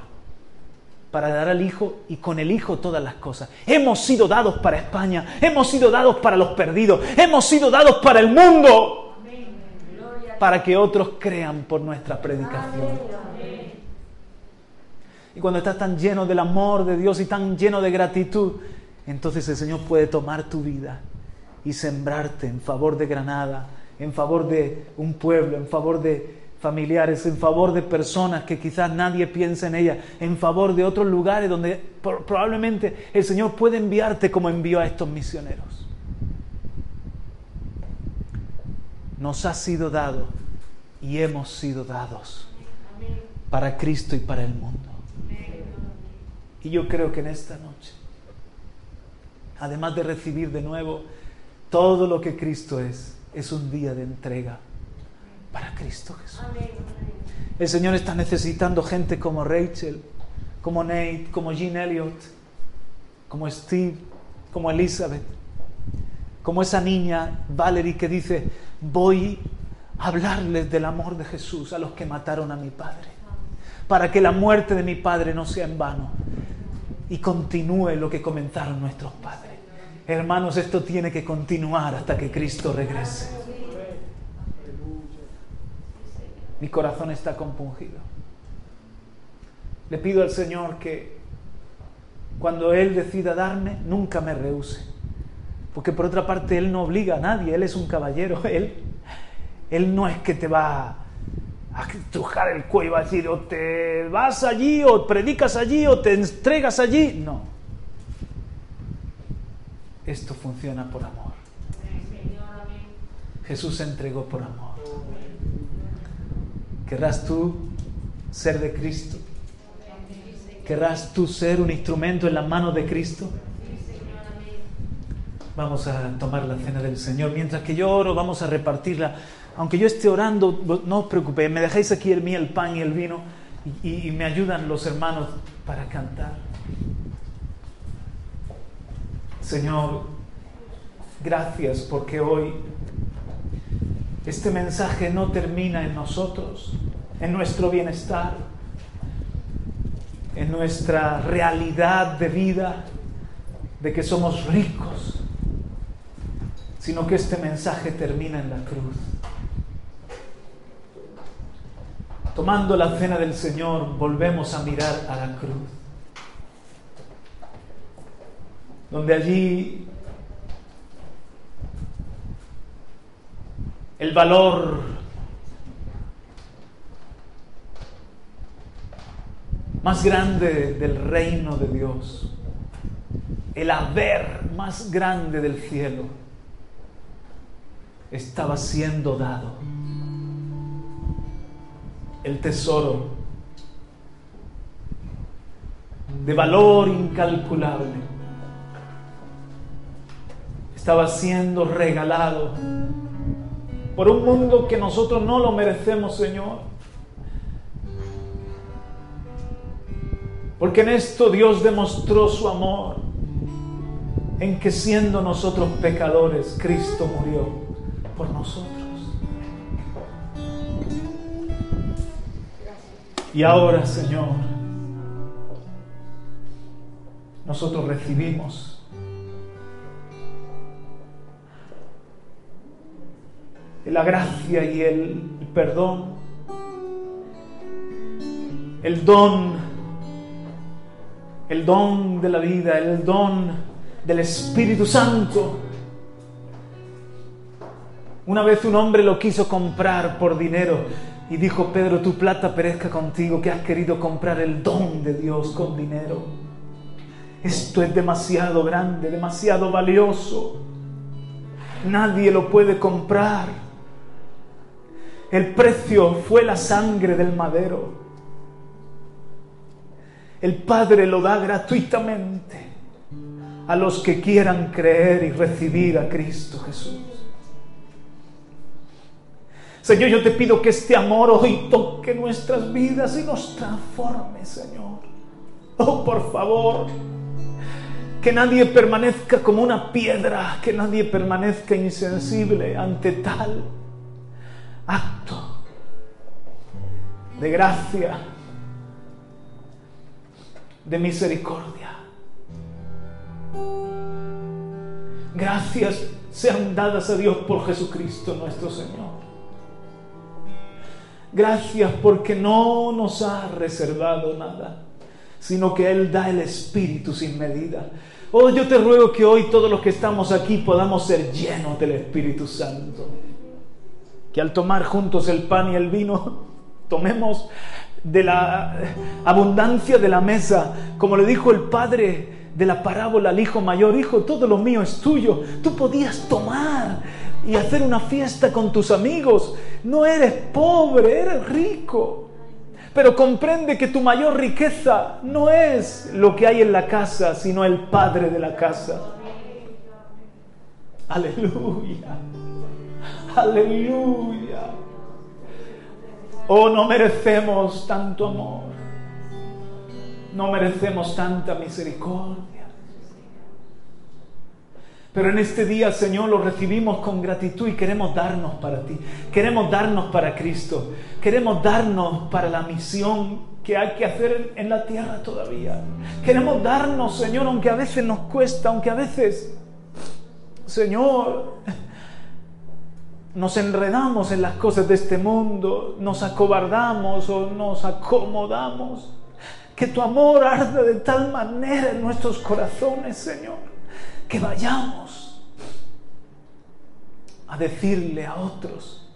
S1: para dar al Hijo y con el Hijo todas las cosas. Hemos sido dados para España, hemos sido dados para los perdidos, hemos sido dados para el mundo para que otros crean por nuestra predicación. Y cuando estás tan lleno del amor de Dios y tan lleno de gratitud, entonces el Señor puede tomar tu vida y sembrarte en favor de Granada, en favor de un pueblo, en favor de familiares, en favor de personas que quizás nadie piensa en ellas, en favor de otros lugares donde probablemente el Señor puede enviarte como envió a estos misioneros. nos ha sido dado y hemos sido dados para Cristo y para el mundo. Y yo creo que en esta noche, además de recibir de nuevo todo lo que Cristo es, es un día de entrega para Cristo Jesús. El Señor está necesitando gente como Rachel, como Nate, como Jean Elliot, como Steve, como Elizabeth, como esa niña Valerie que dice, voy a hablarles del amor de Jesús a los que mataron a mi Padre, para que la muerte de mi Padre no sea en vano y continúe lo que comenzaron nuestros padres. Hermanos, esto tiene que continuar hasta que Cristo regrese. Mi corazón está compungido. Le pido al Señor que cuando Él decida darme, nunca me rehúse. Porque por otra parte, Él no obliga a nadie, Él es un caballero, Él, él no es que te va a estrujar el cuello y va a decir, o te vas allí, o predicas allí, o te entregas allí. No. Esto funciona por amor. Jesús se entregó por amor. ¿Querrás tú ser de Cristo? ¿Querrás tú ser un instrumento en las manos de Cristo? Vamos a tomar la cena del Señor. Mientras que yo oro, vamos a repartirla. Aunque yo esté orando, no os preocupéis, me dejáis aquí el el pan y el vino y me ayudan los hermanos para cantar. Señor, gracias porque hoy este mensaje no termina en nosotros, en nuestro bienestar, en nuestra realidad de vida, de que somos ricos, sino que este mensaje termina en la cruz. Tomando la cena del Señor, volvemos a mirar a la cruz, donde allí el valor más grande del reino de Dios, el haber más grande del cielo, estaba siendo dado. El tesoro de valor incalculable estaba siendo regalado por un mundo que nosotros no lo merecemos, Señor. Porque en esto Dios demostró su amor, en que siendo nosotros pecadores, Cristo murió por nosotros. Y ahora, Señor, nosotros recibimos la gracia y el perdón, el don, el don de la vida, el don del Espíritu Santo. Una vez un hombre lo quiso comprar por dinero y dijo, Pedro, tu plata perezca contigo, que has querido comprar el don de Dios con dinero. Esto es demasiado grande, demasiado valioso. Nadie lo puede comprar. El precio fue la sangre del madero. El Padre lo da gratuitamente a los que quieran creer y recibir a Cristo Jesús. Señor, yo te pido que este amor hoy toque nuestras vidas y nos transforme, Señor. Oh, por favor, que nadie permanezca como una piedra, que nadie permanezca insensible ante tal acto de gracia, de misericordia. Gracias sean dadas a Dios por Jesucristo nuestro Señor. Gracias porque no nos ha reservado nada, sino que Él da el Espíritu sin medida. Oh, yo te ruego que hoy todos los que estamos aquí podamos ser llenos del Espíritu Santo que al tomar juntos el pan y el vino, tomemos de la abundancia de la mesa, como le dijo el padre de la parábola al hijo mayor, hijo, todo lo mío es tuyo, tú podías tomar y hacer una fiesta con tus amigos, no eres pobre, eres rico. Pero comprende que tu mayor riqueza no es lo que hay en la casa, sino el Padre de la casa. Aleluya. Aleluya. Oh, no merecemos tanto amor. No merecemos tanta misericordia. Pero en este día, Señor, lo recibimos con gratitud y queremos darnos para ti. Queremos darnos para Cristo. Queremos darnos para la misión que hay que hacer en la tierra todavía. Queremos darnos, Señor, aunque a veces nos cuesta, aunque a veces, Señor, nos enredamos en las cosas de este mundo, nos acobardamos o nos acomodamos. Que tu amor arda de tal manera en nuestros corazones, Señor, que vayamos a decirle a otros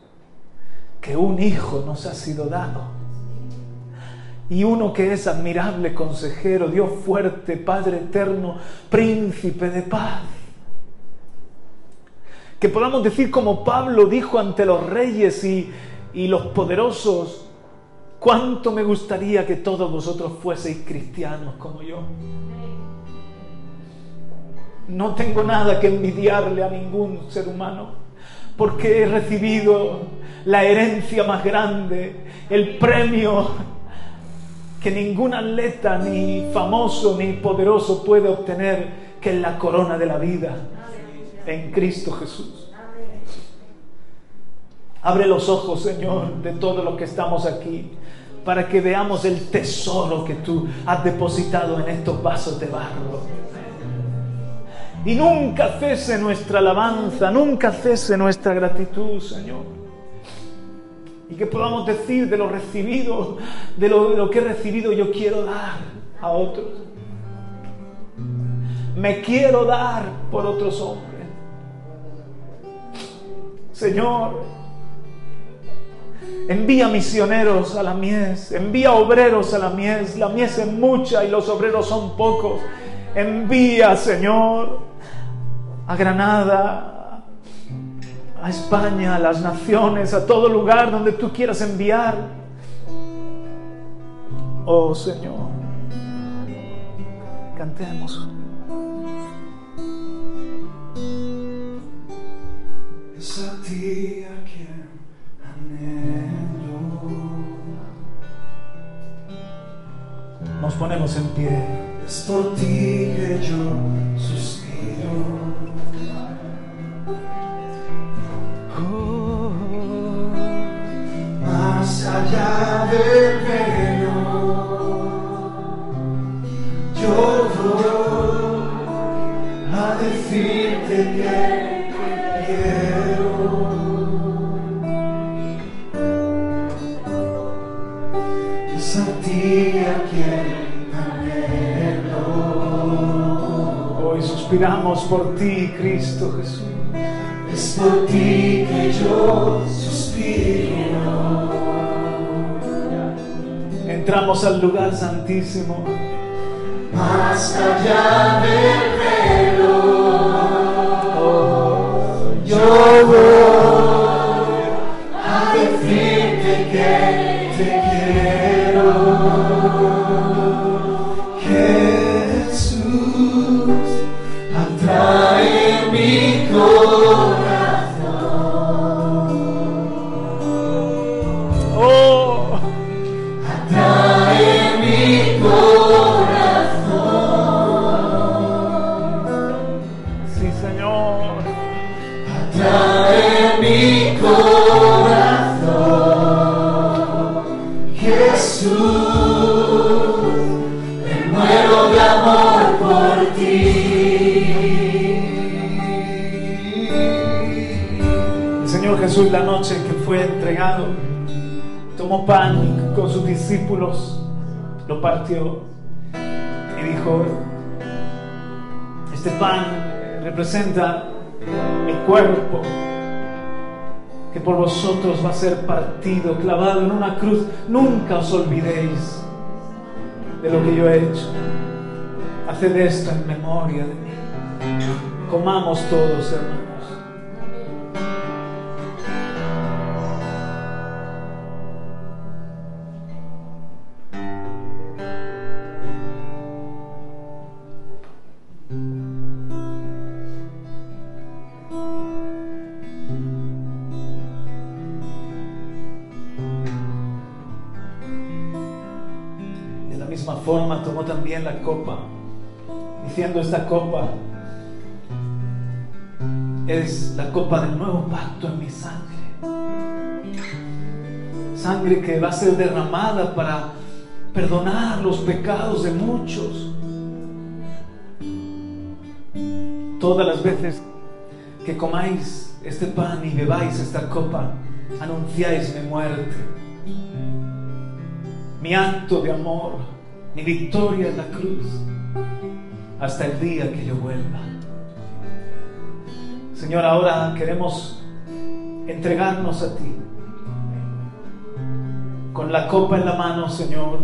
S1: que un hijo nos ha sido dado. Y uno que es admirable consejero, Dios fuerte, Padre eterno, príncipe de paz que podamos decir como Pablo dijo ante los reyes y, y los poderosos, cuánto me gustaría que todos vosotros fueseis cristianos como yo. no tengo nada que envidiarle a ningún ser humano, porque he recibido la herencia más grande, el premio que ningún atleta, ni famoso, ni poderoso puede obtener, que es la corona de la vida en Cristo Jesús. Abre los ojos, Señor, de todos los que estamos aquí, para que veamos el tesoro que tú has depositado en estos vasos de barro. Y nunca cese nuestra alabanza, nunca cese nuestra gratitud, Señor. Y que podamos decir de lo recibido, de lo, de lo que he recibido, yo quiero dar a otros. Me quiero dar por otros hombres. Señor, envía misioneros a la mies, envía obreros a la mies. La mies es mucha y los obreros son pocos. Envía, Señor, a Granada, a España, a las naciones, a todo lugar donde tú quieras enviar. Oh Señor, cantemos. Es a ti a quien. Nos ponemos en pie. Es por ti que yo suspiro. Oh, más allá del velo, yo voy a decirte que Es a ti a quien anhelo. Hoy suspiramos por ti, Cristo Jesús. Es por ti que yo suspiro. Entramos al lugar santísimo. Más allá del velo, oh, yo voy me. Pan con sus discípulos, lo partió y dijo, este pan representa mi cuerpo que por vosotros va a ser partido, clavado en una cruz. Nunca os olvidéis de lo que yo he hecho. Haced esto en memoria de mí. Comamos todos, hermanos. Forma tomó también la copa, diciendo esta copa es la copa del nuevo pacto en mi sangre. Sangre que va a ser derramada para perdonar los pecados de muchos. Todas las veces que comáis este pan y bebáis esta copa, anunciáis mi muerte mi acto de amor, mi victoria en la cruz, hasta el día que yo vuelva. Señor, ahora queremos entregarnos a ti, con la copa en la mano, Señor,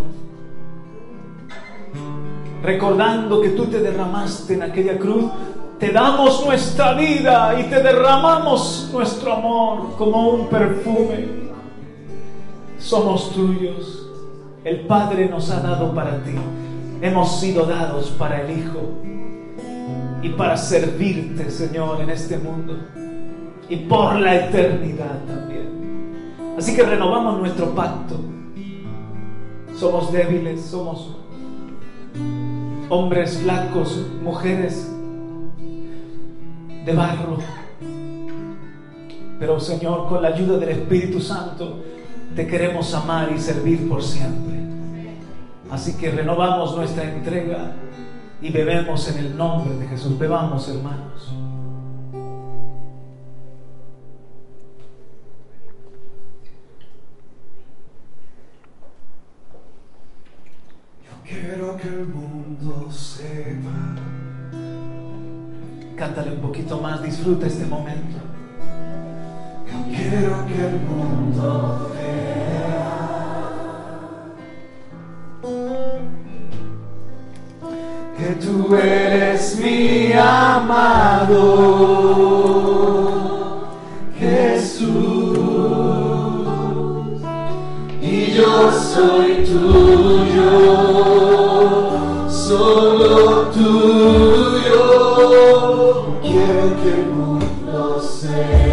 S1: recordando que tú te derramaste en aquella cruz. Te damos nuestra vida y te derramamos nuestro amor como un perfume. Somos tuyos. El Padre nos ha dado para ti. Hemos sido dados para el Hijo. y para servirte, Señor, en este mundo y por la eternidad también. Así que renovamos nuestro pacto. Somos débiles, somos hombres flacos, mujeres de barro. Pero Señor, con la ayuda del Espíritu Santo, te queremos amar y servir por siempre. Así que renovamos nuestra entrega y bebemos en el nombre de Jesús. Bebamos, hermanos.
S2: Yo quiero que el mundo sepa.
S1: Cántale un poquito más, disfruta este momento.
S2: Yo quiero que el mundo Tú eres mi amado Jesús y yo soy tuyo, solo tuyo. Quiero que el mundo sepa.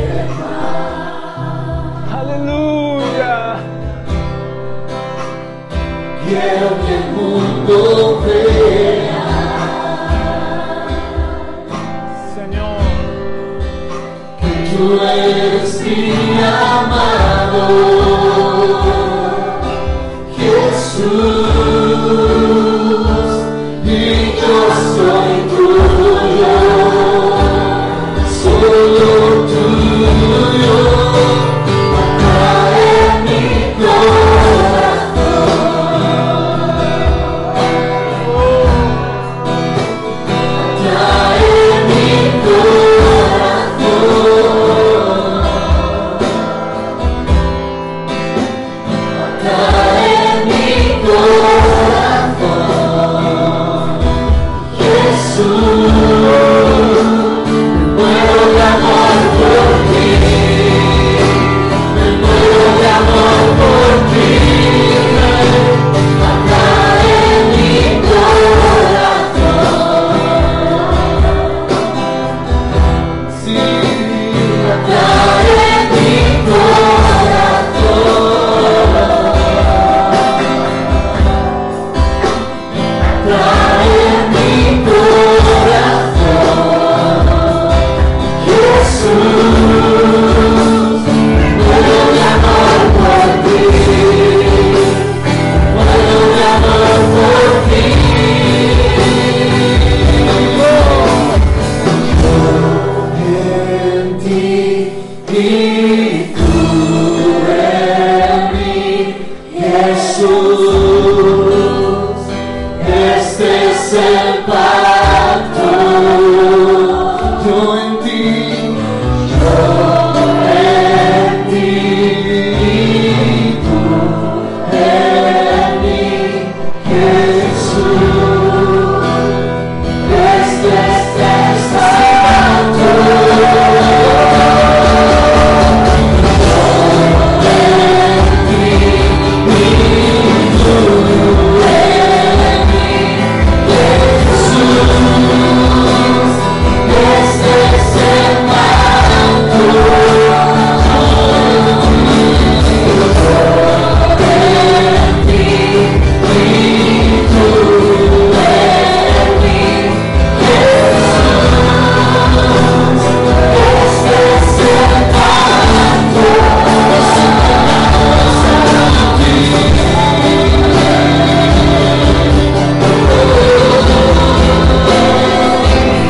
S2: Amado